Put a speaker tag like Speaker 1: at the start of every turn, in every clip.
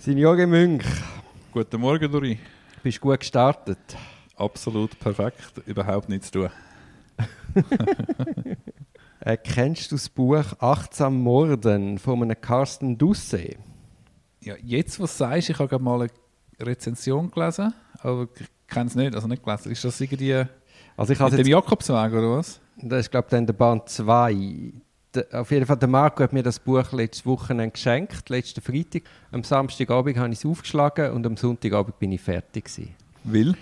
Speaker 1: Signore Münch,
Speaker 2: Guten Morgen, Dori.
Speaker 1: bist du gut gestartet?
Speaker 2: Absolut perfekt, überhaupt nichts zu tun.
Speaker 1: Äh, kennst du das Buch Achtsam Morden von einem Carsten Dusse?
Speaker 2: Ja, jetzt, was du sagst, ich habe gerade mal eine Rezension gelesen, aber ich kenne es nicht, also nicht gelesen. Ist das irgendwie
Speaker 1: Also ich
Speaker 2: mit dem Jakobsweg oder was?
Speaker 1: das ist glaube ich dann der Band 2. Auf jeden Fall, der Marco hat mir das Buch letztes Wochenende geschenkt, letzten Freitag. Am Samstagabend habe ich es aufgeschlagen und am Sonntagabend bin ich fertig gewesen.
Speaker 2: Will?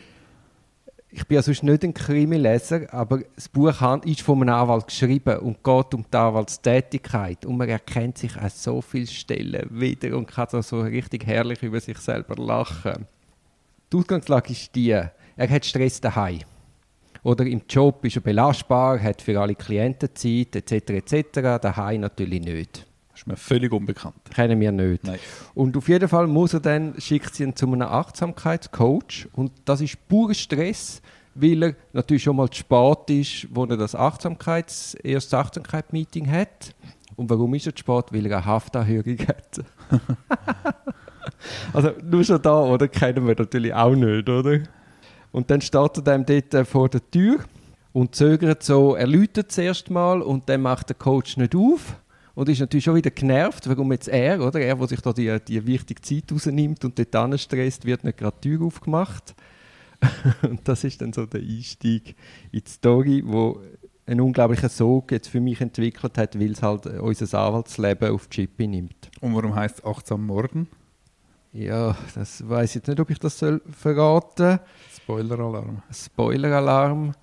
Speaker 1: Ich bin ja sonst nicht ein Krimileser, aber das Buch ist von einem Anwalt geschrieben und geht um die Anwaltstätigkeit. Und man erkennt sich an so vielen Stellen wieder und kann da so richtig herrlich über sich selber lachen. Die Ausgangslage ist die, er hat Stress daheim. Oder im Job ist er belastbar, hat für alle Klienten Zeit, etc. etc. Daheim natürlich nicht.
Speaker 2: Das ist mir völlig unbekannt.
Speaker 1: Kennen wir nicht.
Speaker 2: Nein.
Speaker 1: Und auf jeden Fall muss er dann, schickt sie ihn zu einem Achtsamkeitscoach. Und das ist purer Stress, weil er natürlich schon mal zu spät ist, wo er das Achtsamkeits-, erstes Achtsamkeitsmeeting hat. Und warum ist er zu spät? Weil er eine Haftanhörung hat. also nur schon da, oder? Kennen wir natürlich auch nicht, oder? Und dann steht er dann dort äh, vor der Tür und zögert so, er läutet zuerst mal und dann macht der Coach nicht auf und ist natürlich schon wieder genervt, warum jetzt er, oder? Er, der sich da die, die wichtige Zeit rausnimmt und dort anstresst, wird nicht gerade die Tür aufgemacht. und das ist dann so der Einstieg in die Story, wo einen unglaublichen Sog jetzt für mich entwickelt hat, weil es halt äh, unser Anwaltsleben auf die Chippe nimmt.
Speaker 2: Und warum heißt es achtsam Morden?
Speaker 1: Ja, das weiß ich jetzt nicht, ob ich das soll verraten
Speaker 2: Spoiler-Alarm.
Speaker 1: Spoiler-Alarm.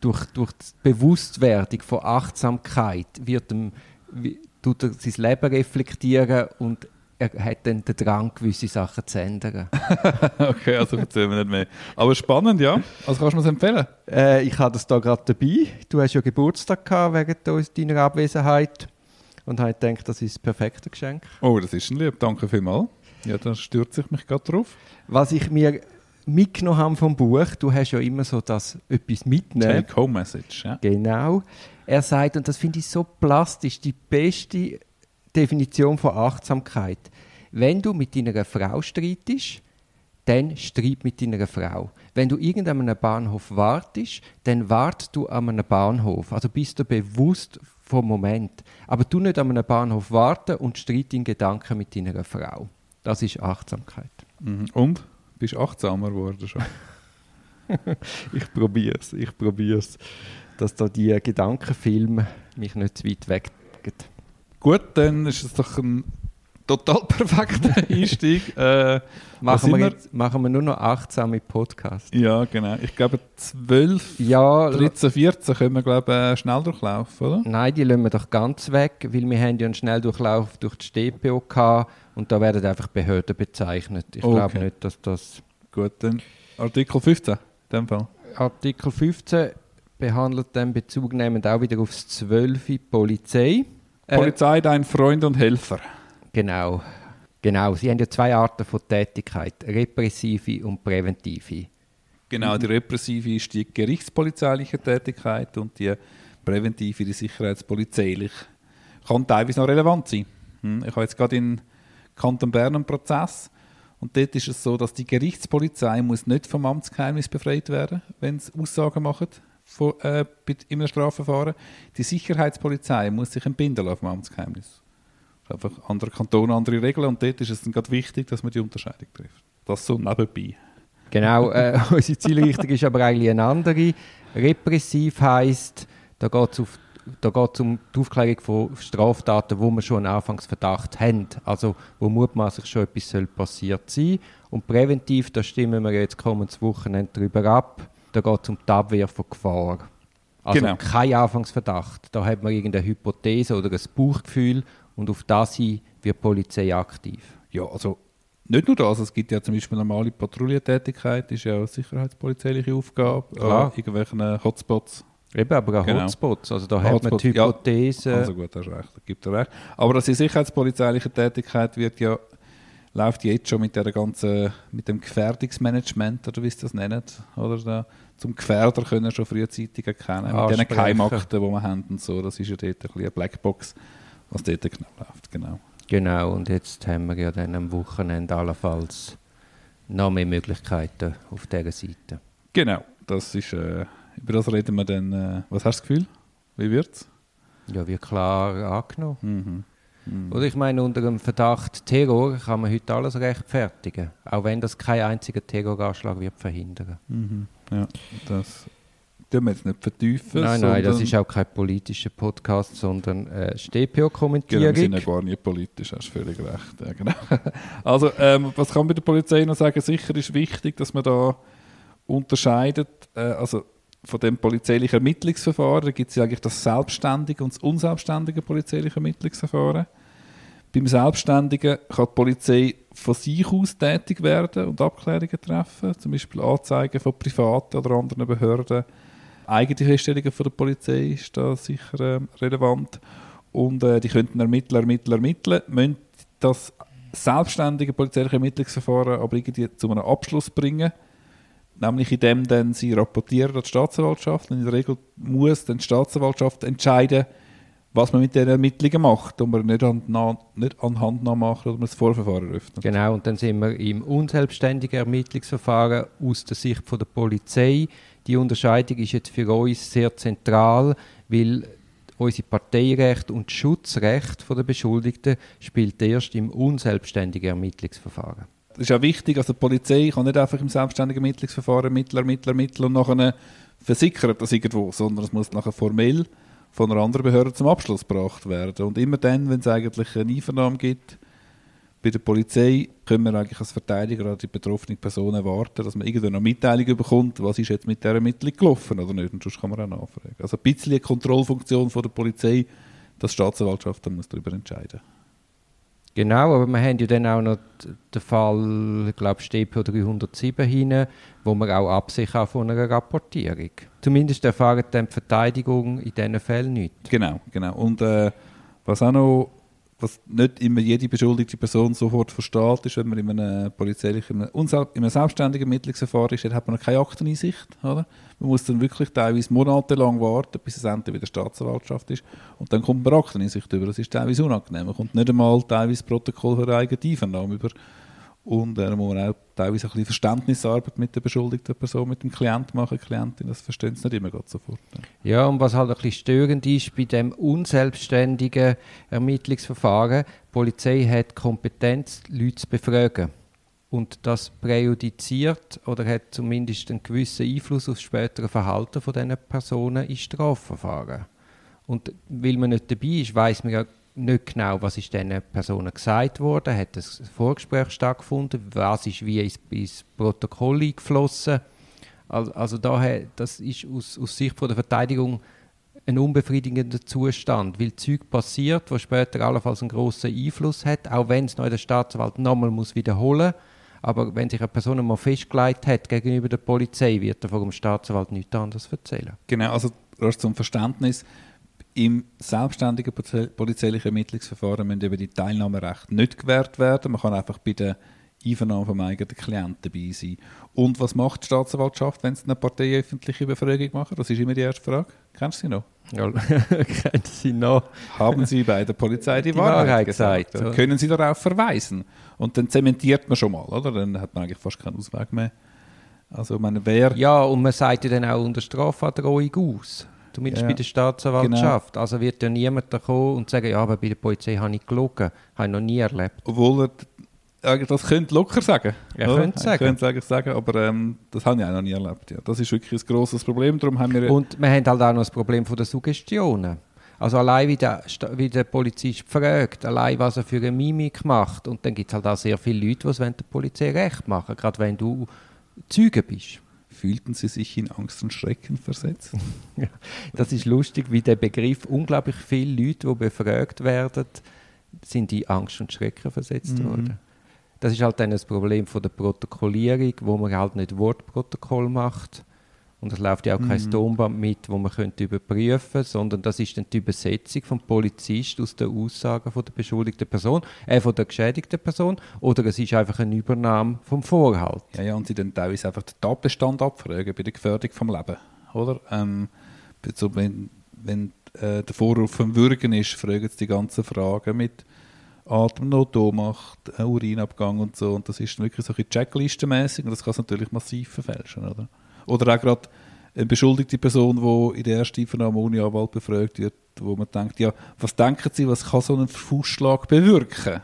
Speaker 1: Durch, durch die Bewusstwerdung von Achtsamkeit wird ihm, wie, tut er sein Leben reflektieren und er hat dann den Drang, gewisse Sachen zu ändern.
Speaker 2: okay, also erzählen wir nicht mehr. Aber spannend, ja. Also kannst du mir es empfehlen?
Speaker 1: äh, ich habe das da gerade dabei. Du hast ja Geburtstag gehabt während deiner Abwesenheit und habe gedacht, das ist das perfekte Geschenk.
Speaker 2: Oh, das ist ein Lieb, danke vielmals. Ja, dann stürze ich mich gerade drauf.
Speaker 1: Was ich mir mitgenommen habe vom Buch, du hast ja immer so das etwas mitnehmen.
Speaker 2: Take-Home-Message, ja.
Speaker 1: Genau. Er sagt, und das finde ich so plastisch, die beste Definition von Achtsamkeit. Wenn du mit deiner Frau streitest, dann streit mit deiner Frau. Wenn du irgendwann an einem Bahnhof wartest, dann wart du an einem Bahnhof. Also bist du bewusst vom Moment. Aber du nicht an einem Bahnhof warten und streit in Gedanken mit deiner Frau. Das ist Achtsamkeit.
Speaker 2: Mhm. Und? Bist achtsamer geworden schon?
Speaker 1: Ich probiere es, ich probiere es, dass da die Gedankenfilme mich nicht zu weit weg.
Speaker 2: Gut, dann ist es doch ein total perfekter Einstieg. Äh,
Speaker 1: Machen wir, jetzt, machen wir nur noch achtsame Podcasts.
Speaker 2: Ja, genau. Ich glaube, 12,
Speaker 1: Ja,
Speaker 2: 13, 14 können wir, glaube ich, äh, schnell durchlaufen, oder?
Speaker 1: nein, die lassen wir doch ganz weg, weil wir haben ja einen Schnelldurchlauf durch die StPO gehabt und da werden einfach Behörden bezeichnet. Ich
Speaker 2: Okay.
Speaker 1: glaube nicht, dass das...
Speaker 2: Gut, dann Artikel 15, in dem Fall.
Speaker 1: Artikel 15 behandelt dann bezugnehmend auch wieder aufs 12 Polizei. Äh,
Speaker 2: Polizei, dein Freund und Helfer.
Speaker 1: Genau. Genau, sie haben ja zwei Arten von Tätigkeit, repressive und präventive.
Speaker 2: Genau, die repressive ist die gerichtspolizeiliche Tätigkeit und die präventive, die sicherheitspolizeiliche. Kann teilweise noch relevant sein. Hm, Ich habe jetzt gerade in Kanton Bern einen Prozess und dort ist es so, dass die Gerichtspolizei muss nicht vom Amtsgeheimnis befreit werden, wenn sie Aussagen machen von, äh, in einem Strafverfahren. Die Sicherheitspolizei muss sich entbinden lassen vom Amtsgeheimnis. Einfach andere Kantone, andere Regeln und dort ist es dann gerade wichtig, dass man die Unterscheidung trifft. Das so nebenbei.
Speaker 1: Genau, äh, unsere Zielrichtung ist aber eigentlich eine andere. Repressiv heisst, da geht es da geht's um die Aufklärung von Straftaten, wo wir schon einen Anfangsverdacht haben. Also wo mutmaßlich schon etwas soll passiert sein. Und präventiv, da stimmen wir jetzt kommendes Wochenende darüber ab, da geht es um die Abwehr von Gefahr. Also
Speaker 2: Genau.
Speaker 1: kein Anfangsverdacht. Da hat man irgendeine Hypothese oder ein Bauchgefühl und auf das hin wird die Polizei aktiv.
Speaker 2: Ja, also nicht nur das, es gibt ja zum Beispiel normale Patrouillentätigkeit, ist ja eine sicherheitspolizeiliche Aufgabe,
Speaker 1: Klar.
Speaker 2: irgendwelchen Hotspots.
Speaker 1: Eben, aber auch
Speaker 2: Genau.
Speaker 1: Hotspots. Also da hat man
Speaker 2: Hotspots,
Speaker 1: die
Speaker 2: ja.
Speaker 1: Hypothese.
Speaker 2: Also gut, hast recht, da gibt er recht. Aber dass die sicherheitspolizeiliche Tätigkeit wird ja, läuft jetzt schon mit, der ganzen, mit dem Gefährdungsmanagement, oder wie sie das nennen, oder da, zum Gefährder können schon frühzeitig erkennen, mit diesen
Speaker 1: Ansprechen.
Speaker 2: Keimakten, die wir haben und so, das ist ja dort ein bisschen eine Blackbox, was dort genau läuft, genau.
Speaker 1: Genau, und jetzt haben wir ja dann am Wochenende allenfalls noch mehr Möglichkeiten auf dieser Seite.
Speaker 2: Genau, das ist, äh, über das reden wir dann. Äh, was hast du das Gefühl? Wie wird's?
Speaker 1: Ja, wie klar angenommen.
Speaker 2: Mhm. Mhm.
Speaker 1: Oder ich meine, unter dem Verdacht Terror kann man heute alles rechtfertigen, auch wenn das kein einziger Terroranschlag wird verhindern.
Speaker 2: Mhm. Ja, das tun wir jetzt nicht vertiefen.
Speaker 1: Nein, nein, das ist auch kein politischer Podcast, sondern äh,
Speaker 2: Genau,
Speaker 1: StPO-Kommentierung.
Speaker 2: wir sind ja gar nicht politisch, hast völlig recht. Ja, genau. Also, ähm, was kann man bei der Polizei noch sagen? Sicher ist wichtig, dass man da unterscheidet, äh, also von dem polizeilichen Ermittlungsverfahren, da gibt es ja eigentlich das selbstständige und das unselbstständige polizeiliche Ermittlungsverfahren. Beim Selbstständigen kann die Polizei von sich aus tätig werden und Abklärungen treffen, zum Beispiel Anzeigen von privaten oder anderen Behörden. Eigene Feststellungen von der Polizei ist da sicher ähm, relevant. Und äh, die könnten ermitteln, ermitteln, ermitteln, müssen das selbstständige polizeiliche Ermittlungsverfahren aber irgendwie zu einem Abschluss bringen. Nämlich indem dann sie rapportieren an die Staatsanwaltschaft. Und in der Regel muss dann die Staatsanwaltschaft entscheiden, was man mit den Ermittlungen macht. Und man nicht, an, na, anhand nachmachen oder man das Vorverfahren öffnet.
Speaker 1: Genau, und dann sind wir im unselbstständigen Ermittlungsverfahren aus der Sicht von der Polizei. Die Unterscheidung ist jetzt für uns sehr zentral, weil unser Parteirecht und Schutzrecht der Beschuldigten spielt erst im unselbstständigen Ermittlungsverfahren.
Speaker 2: Das ist auch wichtig, also die Polizei kann nicht einfach im selbstständigen Ermittlungsverfahren ermitteln, ermitteln, ermitteln und nachher versickert das irgendwo, sondern es muss nachher formell von einer anderen Behörde zum Abschluss gebracht werden. Und immer dann, wenn es eigentlich eine Einvernahme gibt, bei der Polizei können wir eigentlich als Verteidiger an die betroffene Person erwarten, dass man irgendwann eine Mitteilung bekommt, was ist jetzt mit der Ermittlung gelaufen oder nicht. Und sonst kann man auch nachfragen. Also ein bisschen eine Kontrollfunktion von der Polizei, dass die Staatsanwaltschaft muss darüber entscheiden
Speaker 1: Genau, aber wir haben ja dann auch noch den Fall, ich glaube, StPO 307 hinein, wo man auch Absicht auch von einer Rapportierung. Zumindest erfahren dann die Verteidigung in diesen Fällen nicht.
Speaker 2: Genau, genau. Und äh, was auch noch, was nicht immer jede beschuldigte Person sofort versteht, ist, wenn man in einem polizeilichen, in einem, selbstständigen Ermittlungsverfahren ist, dann hat man keine Akteneinsicht. Oder? Man muss dann wirklich teilweise monatelang warten, bis es endlich wieder Staatsanwaltschaft ist. Und dann kommt man Akteneinsicht über. Das ist teilweise unangenehm. Man kommt nicht einmal teilweise Protokoll für eigene Einvernahme über. Und äh, da muss man auch teilweise ein Verständnisarbeit mit der beschuldigten Person, mit dem Klient machen, Klientin. Das verstehen sie nicht immer sofort.
Speaker 1: Ja, und was halt ein bisschen störend ist bei dem unselbstständigen Ermittlungsverfahren, die Polizei hat die Kompetenz, Leute zu befragen. Und das präjudiziert oder hat zumindest einen gewissen Einfluss auf das spätere Verhalten von diesen Personen in Strafverfahren. Und weil man nicht dabei ist, weiß man ja nicht genau, was ist diesen Personen gesagt worden, hat das Vorgespräch stattgefunden, was ist wie ins, ins Protokoll eingeflossen. Also, also daher, das ist aus, aus Sicht von der Verteidigung ein unbefriedigender Zustand, weil Zeug passiert, wo später allenfalls einen grossen Einfluss hat, auch wenn es noch der Staatsanwalt nochmal muss wiederholen aber wenn sich eine Person mal festgelegt hat gegenüber der Polizei, wird er vor dem Staatsanwalt nichts anderes erzählen.
Speaker 2: Genau, also erst zum Verständnis. Im selbstständigen polize- polizeilichen Ermittlungsverfahren müssen eben die Teilnahmerechte nicht gewährt werden. Man kann einfach bei der Einvernahme vom eigenen Klienten dabei sein. Und was macht die Staatsanwaltschaft, wenn sie eine parteiöffentliche Befragung machen? Das ist immer die erste Frage. Kennst du sie noch?
Speaker 1: Ja, kennen Sie noch?
Speaker 2: Haben Sie bei der Polizei die,
Speaker 1: Die
Speaker 2: Wahrheit,
Speaker 1: Wahrheit
Speaker 2: gesagt?
Speaker 1: gesagt?
Speaker 2: Können Sie darauf verweisen? Und dann zementiert man schon mal, oder? Dann hat man eigentlich fast keinen Ausweg mehr. Also, meine, wer...
Speaker 1: Ja, und man sagt ja dann auch unter Strafandrohung aus. Zumindest
Speaker 2: Ja,
Speaker 1: bei der Staatsanwaltschaft. Also wird ja niemand da kommen und sagen, ja, aber bei der Polizei habe ich gelogen. Habe ich noch nie erlebt.
Speaker 2: Obwohl er das könnte locker sagen.
Speaker 1: Er
Speaker 2: oder?
Speaker 1: könnte sagen.
Speaker 2: könnte eigentlich sagen, aber ähm, das habe ich auch noch nie erlebt. Ja. Das ist wirklich ein grosses Problem. Darum haben wir...
Speaker 1: Und wir haben halt auch noch das Problem von der Suggestionen. Also allein wie der, wie der Polizist fragt, allein was er für eine Mimik macht. Und dann gibt es halt auch sehr viele Leute, die es der Polizei recht machen gerade wenn du Zeuge bist.
Speaker 2: Fühlten Sie sich in Angst und Schrecken versetzt?
Speaker 1: Das ist lustig, wie der Begriff unglaublich viele Leute, die befragt werden, sind in Angst und Schrecken versetzt
Speaker 2: Mhm.
Speaker 1: worden. Das ist halt dann das Problem von der Protokollierung, wo man halt nicht Wortprotokoll macht. Und es läuft ja auch kein
Speaker 2: Mhm.
Speaker 1: Tonband mit, wo man könnte überprüfen sondern das ist dann die Übersetzung vom Polizist aus der Aussage von der beschuldigten Person, äh, von der geschädigten Person, oder es ist einfach eine Übernahme vom Vorhalt.
Speaker 2: Ja, ja, und sie dann teilweise einfach den Tatbestand abfragen bei der Gefährdung vom Leben. Oder? Ähm, so, wenn wenn äh, der Vorwurf vom Würgen ist, fragen sie die ganzen Fragen mit Atemnot, Ohnmacht, äh, Urinabgang und so. Und das ist wirklich so ein Checklistenmäßig und das kann es natürlich massiv verfälschen. Oder, oder auch gerade eine beschuldigte Person, die in der ersten Einvernahme ohne Anwalt befragt wird, wo man denkt, ja, was denken Sie, was kann so ein Fußschlag bewirken?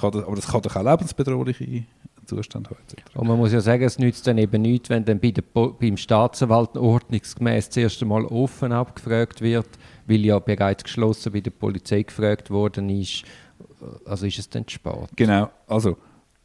Speaker 2: Kann das, aber das kann doch auch lebensbedrohliche Zustand heute.
Speaker 1: Und man muss ja sagen, es nützt dann eben nichts, wenn dann bei der, beim Staatsanwalt ordnungsgemäß das erste Mal offen abgefragt wird, weil ja bereits geschlossen bei der Polizei gefragt worden ist. Also ist es dann spät.
Speaker 2: Genau, also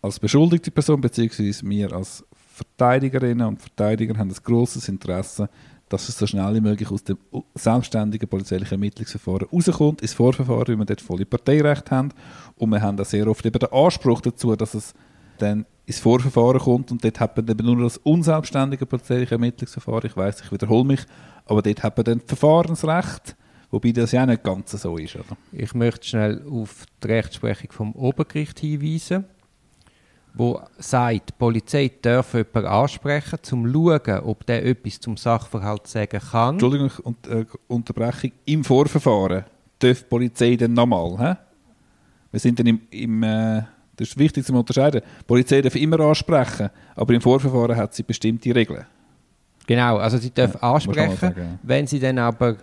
Speaker 2: als beschuldigte Person beziehungsweise wir als Verteidigerinnen und Verteidiger haben ein grosses Interesse, dass es so schnell wie möglich aus dem selbstständigen polizeilichen Ermittlungsverfahren rauskommt, ins Vorverfahren, weil wir dort volle Parteirecht haben. Und wir haben da sehr oft eben den Anspruch dazu, dass es dann ins Vorverfahren kommt und dort hat man eben nur das unselbstständige polizeiliche Ermittlungsverfahren. Ich weiß, ich wiederhole mich, aber dort hat man dann Verfahrensrecht, wobei das ja auch nicht ganz so ist. Oder?
Speaker 1: Ich möchte schnell auf die Rechtsprechung vom Obergericht hinweisen wo sagt, die Polizei darf jemanden ansprechen, um zu schauen, ob der etwas zum Sachverhalt sagen kann.
Speaker 2: Entschuldigung, und, äh, Unterbrechung. Im Vorverfahren darf die Polizei dann nochmal, hä? Wir sind dann im, im äh, das ist wichtig zu unterscheiden. Die Polizei darf immer ansprechen, aber im Vorverfahren hat sie bestimmte Regeln.
Speaker 1: Genau, also sie darf ja, ansprechen, sagen, ja. wenn sie dann aber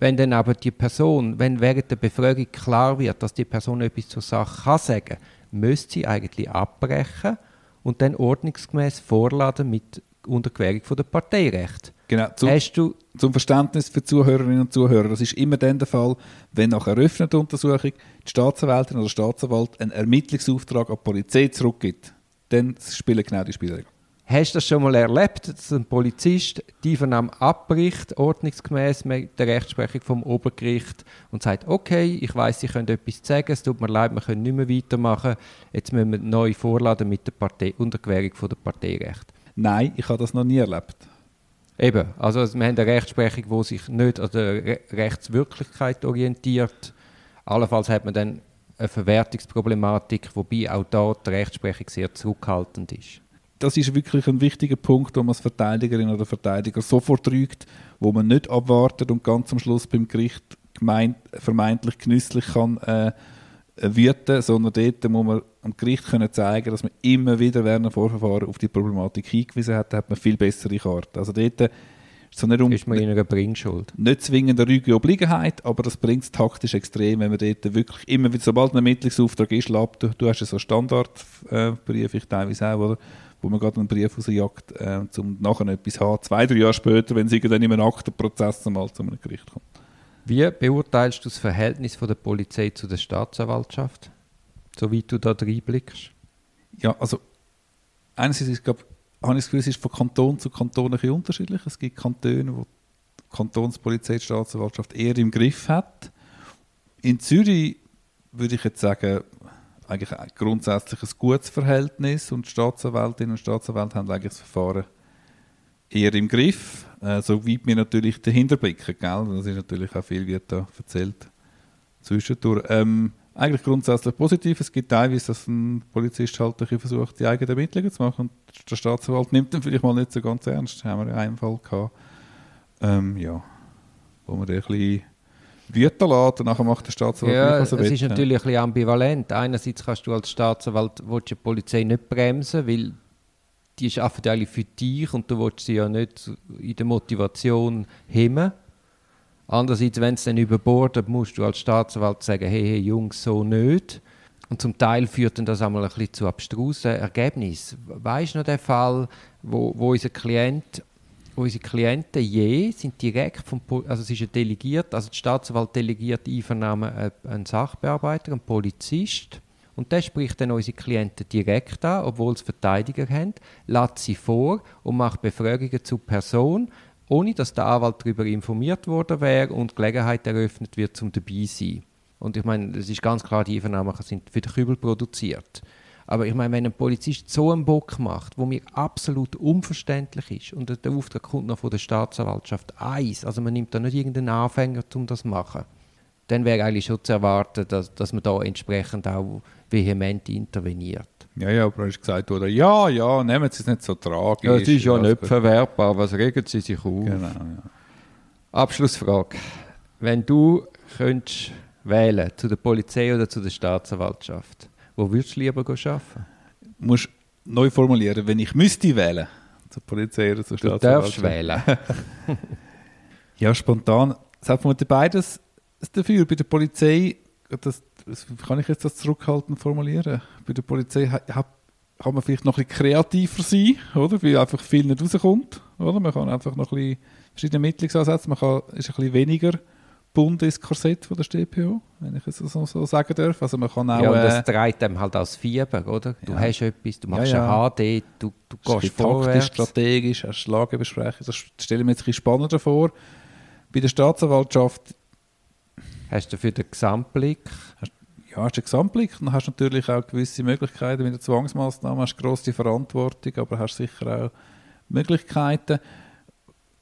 Speaker 1: wenn dann aber die Person, wenn während der Befragung klar wird, dass die Person etwas zur Sache kann sagen, müsste sie eigentlich abbrechen und dann ordnungsgemäß vorladen mit Unterquerung von der Parteirecht.
Speaker 2: Genau. Zum, Hast du zum Verständnis für Zuhörerinnen und Zuhörer, das ist immer dann der Fall, wenn nach eröffneter Untersuchung die Staatsanwältin oder der Staatsanwalt einen Ermittlungsauftrag an die Polizei zurückgibt. Dann spielen genau die Spielregeln.
Speaker 1: Hast du das schon mal erlebt, dass ein Polizist die Vernahme abbricht, ordnungsgemäß mit der Rechtsprechung vom Obergericht und sagt, okay, ich weiß, Sie können etwas sagen, es tut mir leid, wir können nicht mehr weitermachen, jetzt müssen wir neu vorladen mit der Partei, Unterquerung von der Parteirecht.
Speaker 2: Nein, ich habe das noch nie erlebt.
Speaker 1: Eben, also wir haben eine Rechtsprechung, die sich nicht an der Re Rechtswirklichkeit orientiert. Allenfalls hat man dann eine Verwertungsproblematik, wobei auch da die Rechtsprechung sehr zurückhaltend ist
Speaker 2: das ist wirklich ein wichtiger Punkt, wo man als Verteidigerin oder Verteidiger sofort rügt, wo man nicht abwartet und ganz am Schluss beim Gericht gemeint, vermeintlich genüsslich kann äh, wüten, sondern dort muss man am Gericht können zeigen, dass man immer wieder während dem Vorverfahren auf die Problematik hingewiesen hat, da hat man viel bessere Karten. Also dort
Speaker 1: so nicht um, ist man in einer Bringschuld.
Speaker 2: Nicht zwingend eine ruhige Obliegenheit, aber das bringt es taktisch extrem, wenn man dort wirklich immer wieder, sobald ein Ermittlungsauftrag ist, labt, du, du hast ja so Standardbrief, ich teilweise auch, oder? Wo man gerade einen Brief rausjagt, äh, um nachher etwas zu haben, zwei, drei Jahre später, wenn es irgendwann in einem Aktenprozess einmal zu einem Gericht kommt.
Speaker 1: Wie beurteilst du das Verhältnis von der Polizei zu der Staatsanwaltschaft, soweit du da reinblickst?
Speaker 2: Ja, also einerseits ist, glaube habe ich das Gefühl, es ist von Kanton zu Kanton ein bisschen unterschiedlich. Es gibt Kantone, wo die Kantonspolizei, die Staatsanwaltschaft eher im Griff hat. In Zürich würde ich jetzt sagen, eigentlich grundsätzlich ein gutes Verhältnis und Staatsanwältinnen und Staatsanwälte haben eigentlich das Verfahren eher im Griff, äh, soweit wir natürlich dahinter blicken, gell? das ist natürlich auch viel, wird da erzählt zwischendurch. Ähm, eigentlich grundsätzlich positiv. Es gibt teilweise, dass ein Polizist halt versucht, die eigenen Ermittlungen zu machen und der Staatsanwalt nimmt den vielleicht mal nicht so ganz ernst. Da haben wir einen Fall gehabt, ähm, ja, wo man ein bisschen wüten lässt und nachher macht der Staatsanwalt
Speaker 1: ja, was er es will. ist natürlich ein bisschen ambivalent. Einerseits kannst du als Staatsanwalt die Polizei nicht bremsen, weil die ist einfach alle für dich und du willst sie ja nicht in der Motivation hemmen. Andererseits, wenn es dann überbordet, musst du als Staatsanwalt sagen, hey, hey Jungs, so nicht. Und zum Teil führt dann das einmal ein bisschen zu abstrusen Ergebnissen. Weißt du noch den Fall, wo, wo unser Klient unsere Klienten je sind direkt vom, also es ist ein delegiert, also die Staatsanwalt delegiert Einvernahme einen Sachbearbeiter, einen Polizist und der spricht dann unsere Klienten direkt an, obwohl sie Verteidiger haben, lädt sie vor und macht Befragungen zur Person, ohne dass der Anwalt darüber informiert worden wäre und Gelegenheit eröffnet wird, zum dabei zu sein. Und ich meine, es ist ganz klar, die Einvernahmen sind für den Kübel produziert. Aber ich meine, wenn ein Polizist so einen Bock macht, wo mir absolut unverständlich ist, und der Auftrag kommt noch von der Staatsanwaltschaft eins, also man nimmt da nicht irgendeinen Anfänger, um das zu machen, dann wäre eigentlich schon zu erwarten, dass, dass man da entsprechend auch vehement interveniert.
Speaker 2: Ja, ja, aber du hast gesagt, oder ja, ja, nehmen Sie es nicht so tragisch. Ja,
Speaker 1: es ist ja nicht verwertbar, was regen Sie sich auf?
Speaker 2: Genau, ja.
Speaker 1: Abschlussfrage. Wenn du könntest Wählen, zu der Polizei oder zu der Staatsanwaltschaft? Wo würdest du lieber arbeiten?
Speaker 2: Musst neu formulieren, wenn ich müsste wählen, zur Polizei oder zur
Speaker 1: Du
Speaker 2: Staatsanwaltschaft.
Speaker 1: darfst wählen.
Speaker 2: Ja, spontan. Es hat vermutlich beides dafür. Bei der Polizei, das, das kann ich jetzt das zurückhaltend formulieren. Bei der Polizei ha- ha- kann man vielleicht noch ein bisschen kreativer sein, oder? Weil einfach viel nicht rauskommt, oder? Man kann einfach noch ein bisschen verschiedene Ermittlungsansätze, man kann, ist ein bisschen weniger bunt ins Korsett von der StPO, wenn ich es so, so sagen darf. Also man kann auch...
Speaker 1: ja, und
Speaker 2: äh,
Speaker 1: das treibt einem halt als Fieber, oder? Du
Speaker 2: Ja.
Speaker 1: hast etwas, du machst
Speaker 2: Ja, ja.
Speaker 1: ein HD, du, du gehst
Speaker 2: bisschen taktisch,
Speaker 1: vorwärts.
Speaker 2: strategisch, hast Lagebesprechungen. Das stelle ich mir jetzt ein bisschen spannender vor. Bei der Staatsanwaltschaft
Speaker 1: Hast du für den Gesamtblick
Speaker 2: ja, hast du einen Gesamtblick, dann hast du natürlich auch gewisse Möglichkeiten mit der Zwangsmaßnahme, hast grosse Verantwortung, aber hast sicher auch Möglichkeiten.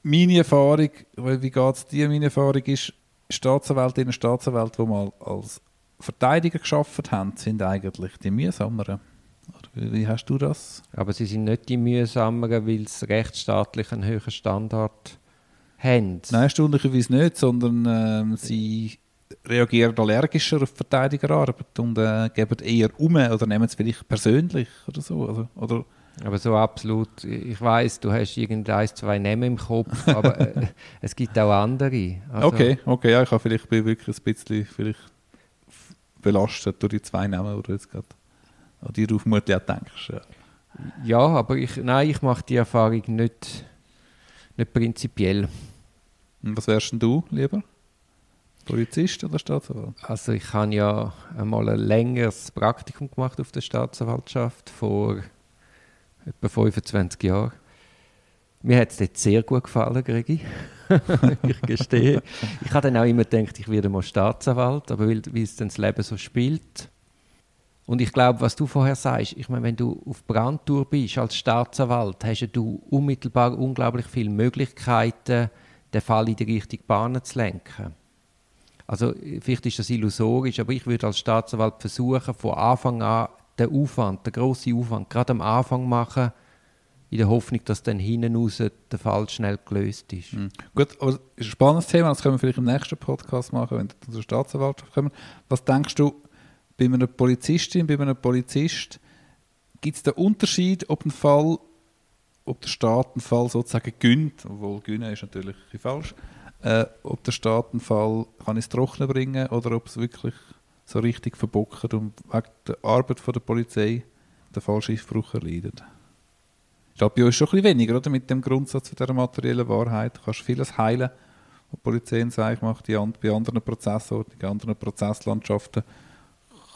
Speaker 2: Meine Erfahrung, weil wie geht es dir? Meine Erfahrung ist, Staatsanwältinnen und Staatsanwälte, die mal als Verteidiger geschafft haben, sind eigentlich die mühsameren. Oder wie, hast du das?
Speaker 1: Aber sie sind nicht die mühsameren, weil sie rechtsstaatlich einen höheren Standard haben.
Speaker 2: Nein, erstaunlicherweise nicht, sondern ähm, sie reagieren allergischer auf Verteidigerarbeit und äh, geben eher um oder nehmen es vielleicht persönlich oder so. Also, oder
Speaker 1: Aber so absolut, ich weiß, du hast irgendein, zwei Namen im Kopf, aber äh, es gibt auch andere. Also,
Speaker 2: okay, okay, ja, ich habe vielleicht bin wirklich ein bisschen vielleicht belastet durch die zwei Namen, oder jetzt gerade an die du vermutlich auch denkst. Ja.
Speaker 1: Ja, aber ich, nein, ich mache die Erfahrung nicht, nicht prinzipiell.
Speaker 2: Und was wärst denn du lieber? Polizist oder Staatsanwalt?
Speaker 1: Also ich habe ja einmal ein längeres Praktikum gemacht auf der Staatsanwaltschaft vor etwa 25 Jahren. Mir hat es dort sehr gut gefallen, Gregi. ich gestehe. Ich habe dann auch immer gedacht, ich werde mal Staatsanwalt, aber weil, weil es dann das Leben so spielt. Und ich glaube, was du vorher sagst, ich meine, wenn du auf Brandtour bist als Staatsanwalt, hast du unmittelbar unglaublich viele Möglichkeiten, den Fall in die richtige Bahn zu lenken. Also vielleicht ist das illusorisch, aber ich würde als Staatsanwalt versuchen, von Anfang an den Aufwand, den grossen Aufwand, gerade am Anfang machen, in der Hoffnung, dass dann hinten raus der Fall schnell gelöst ist.
Speaker 2: Mhm. Gut, aber das ist ein spannendes Thema, das können wir vielleicht im nächsten Podcast machen, wenn wir zur Staatsanwaltschaft kommen. Was denkst du, bei einer Polizistin, bei einem Polizist, gibt es den Unterschied, ob ein Fall, ob der Staat einen Fall sozusagen gönnt, obwohl gönnen ist natürlich falsch, äh, ob der Staat einen Fall kann ins Trockene bringen oder ob es wirklich so richtig verbockt und wegen der Arbeit von der Polizei der Fallschiffbruch erleidet. Ich glaube, bei uns schon ein bisschen weniger, oder? Mit dem Grundsatz dieser materiellen Wahrheit. Du kannst vieles heilen, was die Polizei sich macht, bei anderen Prozessordnungen, anderen Prozesslandschaften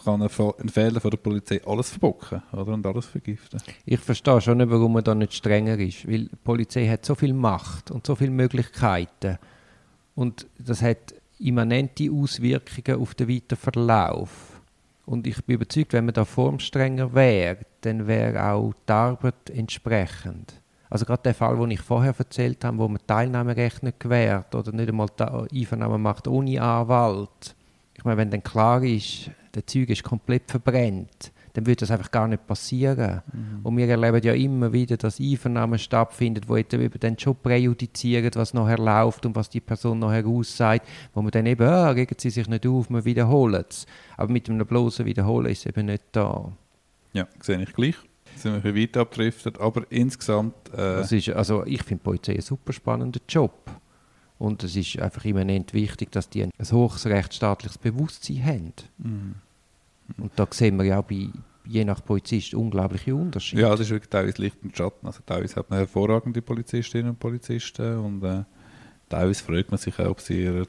Speaker 2: kann ein, ein Fehler von der Polizei alles verbocken oder? und alles vergiften.
Speaker 1: Ich verstehe schon nicht, warum man da nicht strenger ist, weil die Polizei hat so viel Macht und so viele Möglichkeiten und das hat immanente Auswirkungen auf den weiteren Verlauf. Und ich bin überzeugt, wenn man da formstrenger wäre, dann wäre auch die Arbeit entsprechend. Also gerade der Fall, den ich vorher erzählt habe, wo man Teilnahmerecht nicht gewährt oder nicht einmal Einvernahme macht ohne Anwalt. Ich meine, wenn dann klar ist, der Zeug ist komplett verbrennt, dann würde das einfach gar nicht passieren. Und wir erleben ja immer wieder, dass Einvernahmen stattfinden, wo jetzt eben dann schon präjudizieren, was nachher läuft und was die Person nachher aussagt, wo man dann eben, ah, regen sie sich nicht auf, wir wiederholen es. Aber mit einem bloßen Wiederholen ist es eben nicht da.
Speaker 2: Ja, sehe ich gleich. Sind wir ein bisschen weit abgedriftet, aber insgesamt äh,
Speaker 1: Das ist, also ich finde Polizei einen super spannenden Job. Und es ist einfach immanent wichtig, dass die ein hohes rechtsstaatliches Bewusstsein haben.
Speaker 2: mhm.
Speaker 1: Und da sehen wir ja auch bei, je nach Polizist unglaubliche Unterschiede.
Speaker 2: Ja, das ist wirklich teilweise Licht und Schatten. Also teilweise hat man hervorragende Polizistinnen und Polizisten und äh, teilweise freut man sich auch, ob sie ihren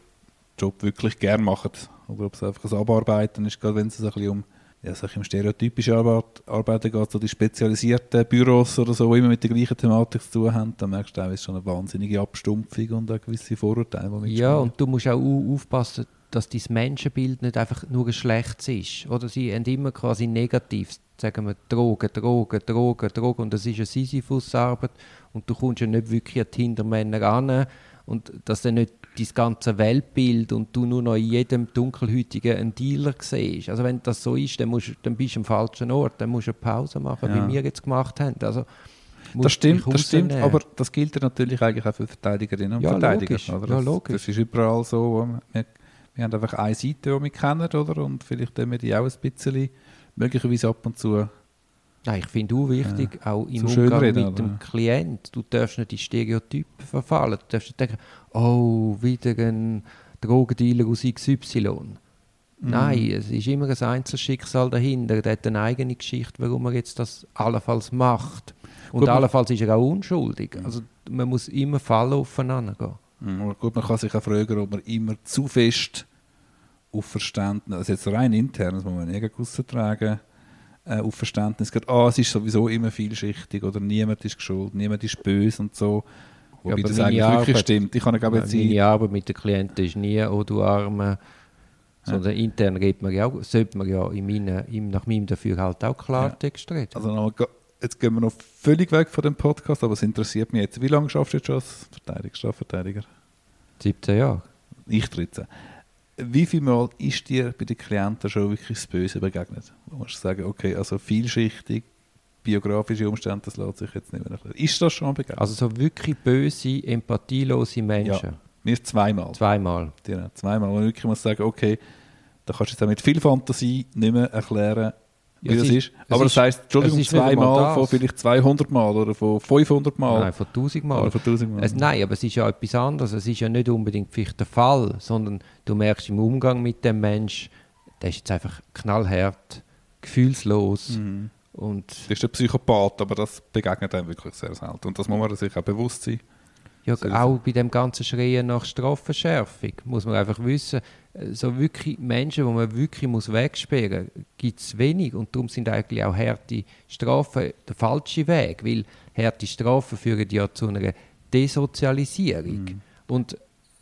Speaker 2: Job wirklich gern machen oder ob es einfach ein Abarbeiten ist, gerade wenn es ein bisschen um ja, so ein bisschen um stereotypische Arbeit, Arbeiten geht, so die spezialisierten Büros oder so, die immer mit der gleichen Thematik zu tun haben, dann merkst du teilweise schon eine wahnsinnige Abstumpfung und auch gewisse Vorurteile, die
Speaker 1: Ja, und du musst auch au- aufpassen, dass dein Menschenbild nicht einfach nur ein schlechtes ist. Oder sie haben immer quasi negativ, sagen wir Drogen, Drogen, Drogen, Drogen. Und das ist eine Sisyphus-Arbeit und du kommst ja nicht wirklich an die Hintermänner ran. Und dass dann nicht dein ganze Weltbild und du nur noch in jedem Dunkelhäutigen einen Dealer siehst. Also wenn das so ist, dann, musst, dann bist du am falschen Ort. Dann musst du eine Pause machen,
Speaker 2: Ja.
Speaker 1: wie wir jetzt gemacht haben. Also,
Speaker 2: Das stimmt, das stimmt, aber das gilt ja natürlich eigentlich auch für Verteidigerinnen und
Speaker 1: Ja,
Speaker 2: Verteidiger.
Speaker 1: logisch,
Speaker 2: Oder?
Speaker 1: ja,
Speaker 2: Das,
Speaker 1: logisch.
Speaker 2: das ist überall so. Wir, wir haben einfach eine Seite, die wir kennen, oder? Und vielleicht tun wir die auch ein bisschen, möglicherweise ab und zu.
Speaker 1: Nein, ich finde auch wichtig,
Speaker 2: Ja.
Speaker 1: auch im Umgang
Speaker 2: Schönreden,
Speaker 1: mit dem
Speaker 2: oder?
Speaker 1: Klient. Du darfst nicht in Stereotypen verfallen. Du darfst nicht denken, oh, wieder ein Drogendealer aus XY.
Speaker 2: Mhm.
Speaker 1: Nein, es ist immer ein Einzelschicksal dahinter. Der hat eine eigene Geschichte, warum er jetzt das allenfalls macht. Und
Speaker 2: Gut,
Speaker 1: allenfalls ist er auch unschuldig. Also man muss immer Fallen aufeinander gehen.
Speaker 2: Mhm, gut, man kann sich auch fragen, ob man immer zu fest auf Verständnis, also jetzt rein intern, das muss man nicht austragen, äh, auf Verständnis geht, ah, es ist sowieso immer vielschichtig oder niemand ist schuld, niemand ist böse und so. Wobei
Speaker 1: aber
Speaker 2: das eigentlich wirklich
Speaker 1: Arbeit-
Speaker 2: stimmt. Ich kann glaube jetzt
Speaker 1: Meine Arbeit mit den Klienten ist nie, oh du Arme, sondern intern redet man ja auch, sollte man ja in meine, im, nach meinem Dafürhalt auch Klartext reden.
Speaker 2: Also nochmal, jetzt gehen wir noch völlig weg von dem Podcast, aber es interessiert mich jetzt. Wie lange schaffst du jetzt schon als Verteidiger, Strafverteidiger?
Speaker 1: 17 Jahre.
Speaker 2: Ich 13. Wie viel Mal ist dir bei den Klienten schon wirklich das Böse begegnet? Du musst sagen, okay, also vielschichtig, biografische Umstände, das lässt sich jetzt nicht mehr erklären. Ist das schon begegnet?
Speaker 1: Also so wirklich böse, empathielose Menschen.
Speaker 2: Mir zweimal.
Speaker 1: Zweimal.
Speaker 2: Genau, zweimal. Wo ich wirklich muss sagen, okay, da kannst du jetzt auch mit viel Fantasie nicht mehr erklären,
Speaker 1: Ja, es
Speaker 2: das
Speaker 1: ist-
Speaker 2: ist.
Speaker 1: es
Speaker 2: Aber das heisst, Entschuldigung,
Speaker 1: es ist nicht einmal
Speaker 2: zweimal von vielleicht 200 Mal oder von 500 Mal.
Speaker 1: Nein, von 1000 Mal.
Speaker 2: Oder von 1000 Mal.
Speaker 1: Es, nein, aber es ist ja etwas anderes. Es ist ja nicht unbedingt vielleicht der Fall, sondern du merkst im Umgang mit dem Mensch, der ist jetzt einfach knallhart, gefühlslos
Speaker 2: Mhm.
Speaker 1: und
Speaker 2: Das ist der Psychopath, aber das begegnet einem wirklich sehr selten. Und das muss man sich auch bewusst sein.
Speaker 1: Ja,
Speaker 2: So
Speaker 1: auch bei dem ganzen Schreien nach Strafverschärfung muss man einfach wissen, äh, so wirklich Menschen, die man wirklich muss wegsperren muss, gibt es wenig. Und darum sind eigentlich auch harte Strafen der falsche Weg, weil harte Strafen führen ja zu einer Desozialisierung. Und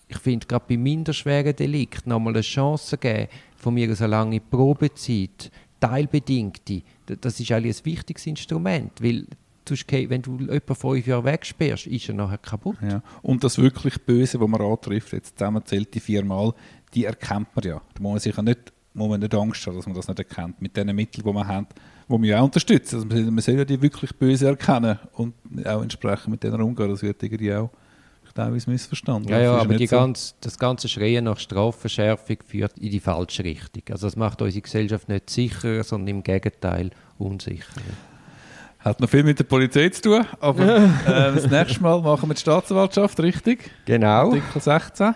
Speaker 1: ich finde, gerade bei minderschweren Delikten nochmal eine Chance geben, von mir eine lange Probezeit, teilbedingte, das ist eigentlich ein wichtiges Instrument, weil wenn du jemanden fünf Jahre wegsperrst, ist er nachher kaputt.
Speaker 2: Ja. Und das wirklich Böse, was man antrifft, jetzt zusammenzählt die viermal, die erkennt man ja. Da muss man sich ja nicht, muss man nicht Angst haben, dass man das nicht erkennt. Mit den Mitteln, die man hat, die man ja auch unterstützt. Also man man soll ja die wirklich Böse erkennen und auch entsprechend mit denen umgehen. Das wird irgendwie auch teilweise missverstanden.
Speaker 1: Ja,
Speaker 2: Das
Speaker 1: ja, aber
Speaker 2: so.
Speaker 1: ganz, das ganze Schreien nach Strafverschärfung führt in die falsche Richtung. Also das macht unsere Gesellschaft nicht sicherer, sondern im Gegenteil unsicherer.
Speaker 2: Hat noch viel mit der Polizei zu tun, aber äh, das nächste Mal machen wir die Staatsanwaltschaft, richtig?
Speaker 1: Genau.
Speaker 2: Artikel 16.